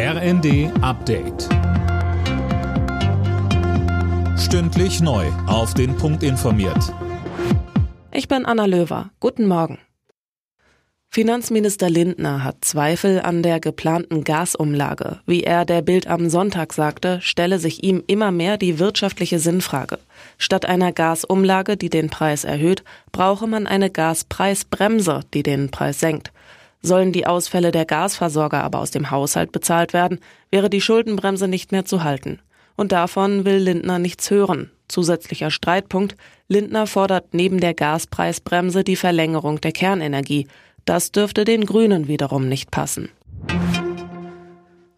RND Update. Stündlich neu. Auf den Punkt informiert. Ich bin Anna Löwer. Guten Morgen. Finanzminister Lindner hat Zweifel an der geplanten Gasumlage. Wie er der Bild am Sonntag sagte, stelle sich ihm immer mehr die wirtschaftliche Sinnfrage. Statt einer Gasumlage, die den Preis erhöht, brauche man eine Gaspreisbremse, die den Preis senkt. Sollen die Ausfälle der Gasversorger aber aus dem Haushalt bezahlt werden, wäre die Schuldenbremse nicht mehr zu halten. Und davon will Lindner nichts hören. Zusätzlicher Streitpunkt. Lindner fordert neben der Gaspreisbremse die Verlängerung der Kernenergie. Das dürfte den Grünen wiederum nicht passen.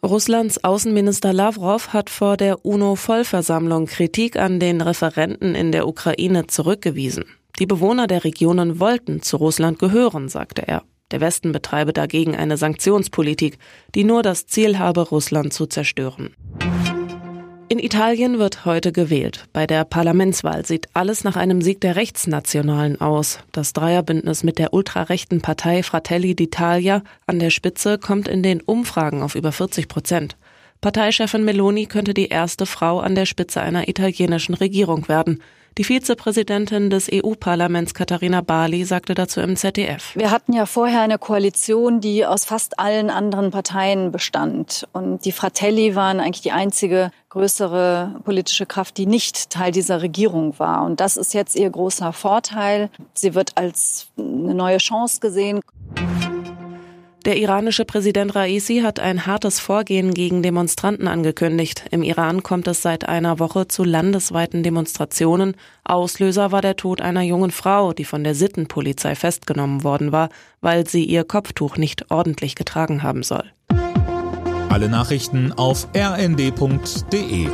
Russlands Außenminister Lavrov hat vor der UNO-Vollversammlung Kritik an den Referenten in der Ukraine zurückgewiesen. Die Bewohner der Regionen wollten zu Russland gehören, sagte er. Der Westen betreibe dagegen eine Sanktionspolitik, die nur das Ziel habe, Russland zu zerstören. In Italien wird heute gewählt. Bei der Parlamentswahl sieht alles nach einem Sieg der Rechtsnationalen aus. Das Dreierbündnis mit der ultrarechten Partei Fratelli d'Italia an der Spitze kommt in den Umfragen auf über 40 Prozent. Parteichefin Meloni könnte die erste Frau an der Spitze einer italienischen Regierung werden. Die Vizepräsidentin des EU-Parlaments Katharina Barley sagte dazu im ZDF. Wir hatten ja vorher eine Koalition, die aus fast allen anderen Parteien bestand. Und die Fratelli waren eigentlich die einzige größere politische Kraft, die nicht Teil dieser Regierung war. Und das ist jetzt ihr großer Vorteil. Sie wird als eine neue Chance gesehen. Der iranische Präsident Raisi hat ein hartes Vorgehen gegen Demonstranten angekündigt. Im Iran kommt es seit einer Woche zu landesweiten Demonstrationen. Auslöser war der Tod einer jungen Frau, die von der Sittenpolizei festgenommen worden war, weil sie ihr Kopftuch nicht ordentlich getragen haben soll. Alle Nachrichten auf rnd.de